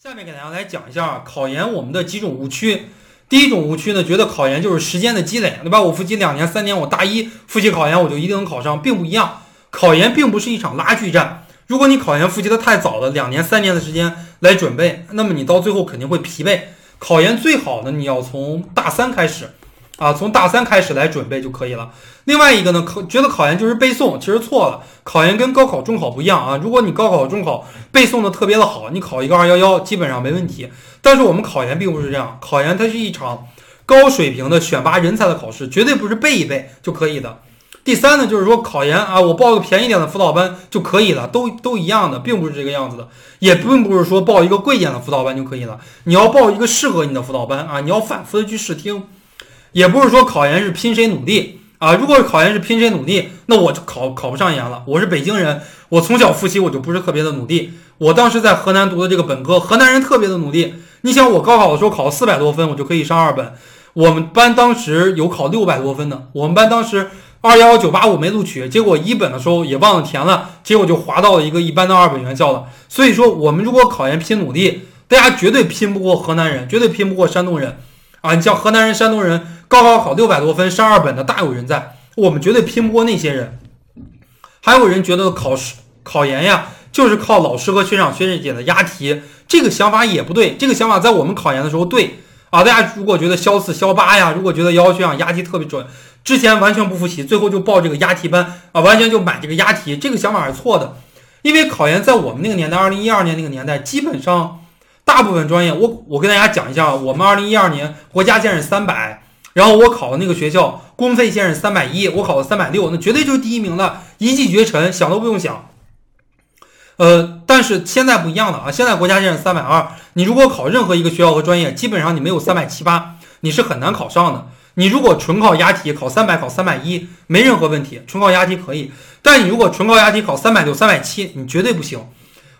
下面给大家来讲一下考研我们的几种误区。第一种误区呢，觉得考研就是时间的积累，对吧？我复习两年、三年，我大一复习考研，我就一定能考上，并不一样。考研并不是一场拉锯战。如果你考研复习的太早了，两年、三年的时间来准备，那么你到最后肯定会疲惫。考研最好呢，你要从大三开始。啊，从大三开始来准备就可以了。另外一个呢，考觉得考研就是背诵，其实错了。考研跟高考、中考不一样啊。如果你高考、中考背诵的特别的好，你考一个二幺幺基本上没问题。但是我们考研并不是这样，考研它是一场高水平的选拔人才的考试，绝对不是背一背就可以的。第三呢，就是说考研啊，我报个便宜点的辅导班就可以了，都都一样的，并不是这个样子的，也并不是说报一个贵一点的辅导班就可以了。你要报一个适合你的辅导班啊，你要反复的去试听。也不是说考研是拼谁努力啊！如果考研是拼谁努力，那我就考考不上研了。我是北京人，我从小复习我就不是特别的努力。我当时在河南读的这个本科，河南人特别的努力。你想，我高考的时候考四百多分，我就可以上二本。我们班当时有考六百多分的，我们班当时二幺幺九八五没录取，结果一本的时候也忘了填了，结果就划到了一个一般的二本院校了。所以说，我们如果考研拼努力，大家绝对拼不过河南人，绝对拼不过山东人啊！你像河南人、山东人。高考考六百多分上二本的大有人在，我们绝对拼不过那些人。还有人觉得考试考研呀，就是靠老师和学长学姐的押题，这个想法也不对。这个想法在我们考研的时候对啊，大家如果觉得肖四、肖八呀，如果觉得幺学长押题特别准，之前完全不复习，最后就报这个押题班啊，完全就买这个押题，这个想法是错的。因为考研在我们那个年代，二零一二年那个年代，基本上大部分专业，我我跟大家讲一下，我们二零一二年国家线是三百。然后我考的那个学校公费线是三百一，我考了三百六，那绝对就是第一名了，一骑绝尘，想都不用想。呃，但是现在不一样了啊，现在国家线是三百二，你如果考任何一个学校和专业，基本上你没有三百七八，你是很难考上的。你如果纯靠押题考三百，考三百一没任何问题，纯靠押题可以。但你如果纯靠押题考三百六、三百七，你绝对不行。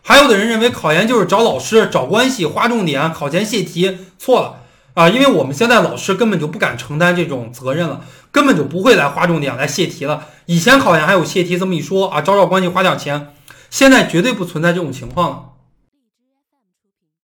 还有的人认为考研就是找老师、找关系、划重点、考前泄题，错了。啊，因为我们现在老师根本就不敢承担这种责任了，根本就不会来划重点来泄题了。以前考研还有泄题这么一说啊，找找关系花点钱，现在绝对不存在这种情况了。